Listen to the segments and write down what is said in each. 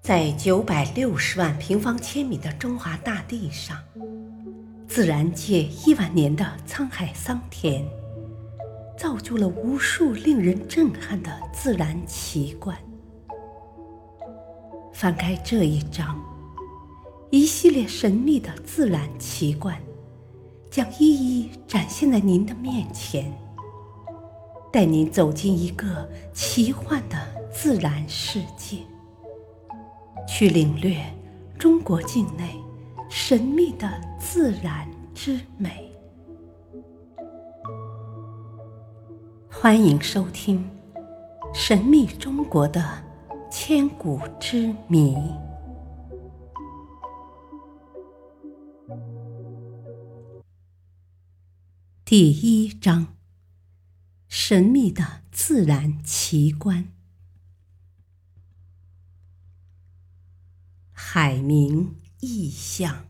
在九百六十万平方千米的中华大地上，自然界亿万年的沧海桑田，造就了无数令人震撼的自然奇观。翻开这一章，一系列神秘的自然奇观将一一展现在您的面前，带您走进一个奇幻的自然世界。去领略中国境内神秘的自然之美。欢迎收听《神秘中国的千古之谜》第一章：神秘的自然奇观。海明意象。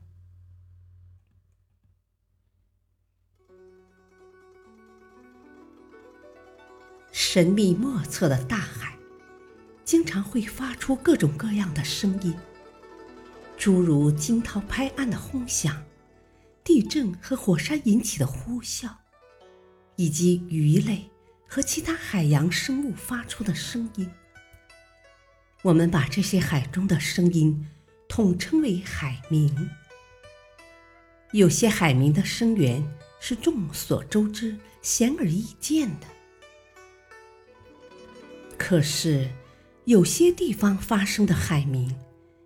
神秘莫测的大海，经常会发出各种各样的声音，诸如惊涛拍岸的轰响、地震和火山引起的呼啸，以及鱼类和其他海洋生物发出的声音。我们把这些海中的声音。统称为海鸣。有些海鸣的声源是众所周知、显而易见的，可是有些地方发生的海鸣，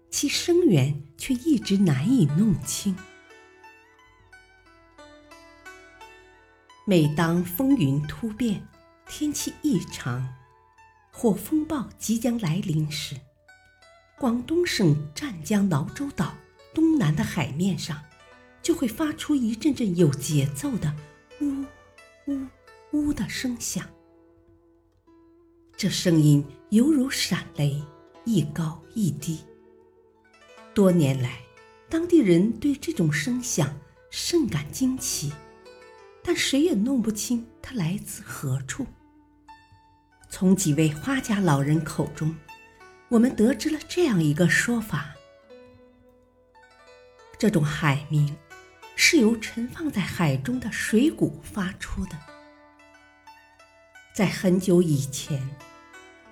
其声源却一直难以弄清。每当风云突变、天气异常或风暴即将来临时，广东省湛江挠洲岛东南的海面上，就会发出一阵阵有节奏的“呜呜呜”的声响。这声音犹如闪雷，一高一低。多年来，当地人对这种声响甚感惊奇，但谁也弄不清它来自何处。从几位花家老人口中。我们得知了这样一个说法：这种海鸣是由沉放在海中的水谷发出的。在很久以前，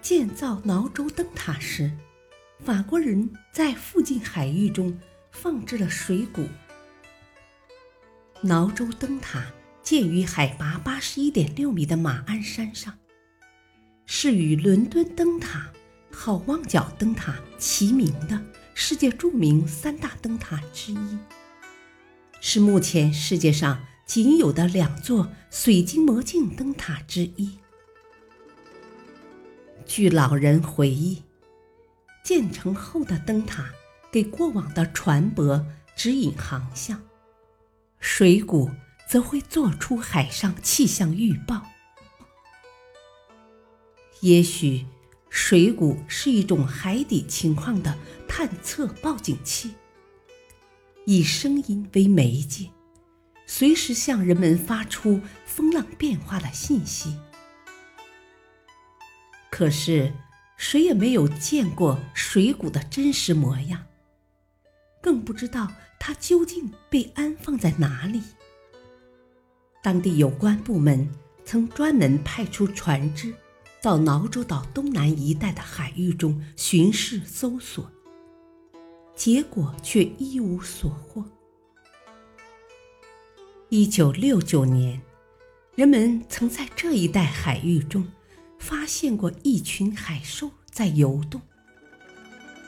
建造挠洲灯塔时，法国人在附近海域中放置了水谷。挠洲灯塔建于海拔八十一点六米的马鞍山上，是与伦敦灯塔。好望角灯塔齐名的世界著名三大灯塔之一，是目前世界上仅有的两座水晶魔镜灯塔之一。据老人回忆，建成后的灯塔给过往的船舶指引航向，水谷则会做出海上气象预报。也许。水谷是一种海底情况的探测报警器，以声音为媒介，随时向人们发出风浪变化的信息。可是，谁也没有见过水谷的真实模样，更不知道它究竟被安放在哪里。当地有关部门曾专门派出船只。到挠洲岛东南一带的海域中巡视搜索，结果却一无所获。一九六九年，人们曾在这一带海域中发现过一群海兽在游动，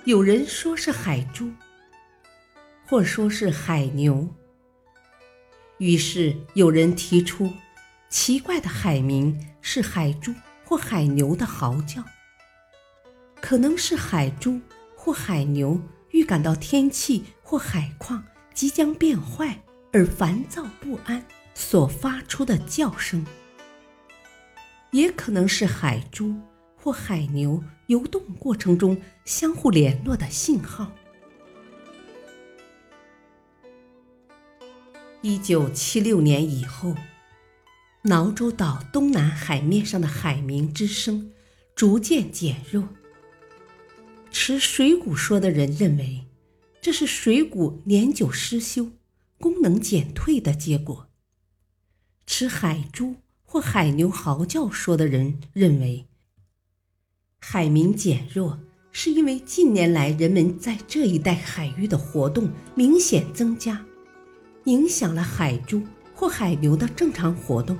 有人说是海猪，或说是海牛。于是有人提出，奇怪的海名是海猪。或海牛的嚎叫，可能是海猪或海牛预感到天气或海况即将变坏而烦躁不安所发出的叫声，也可能是海猪或海牛游动过程中相互联络的信号。一九七六年以后。挠洲岛东南海面上的海鸣之声，逐渐减弱。持水谷说的人认为，这是水谷年久失修、功能减退的结果。持海猪或海牛嚎叫说的人认为，海鸣减弱是因为近年来人们在这一带海域的活动明显增加，影响了海猪或海牛的正常活动，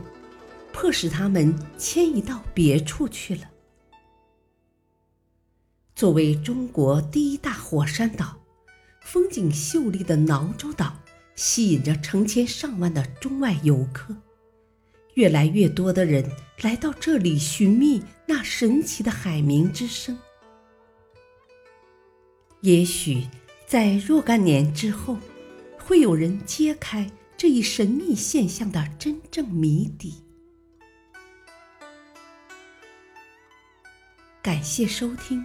迫使他们迁移到别处去了。作为中国第一大火山岛，风景秀丽的挠洲岛吸引着成千上万的中外游客，越来越多的人来到这里寻觅那神奇的海鸣之声。也许在若干年之后，会有人揭开这一神秘现象的真正谜底。感谢收听。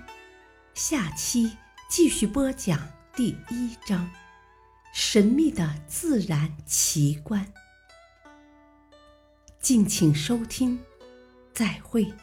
下期继续播讲第一章：神秘的自然奇观。敬请收听，再会。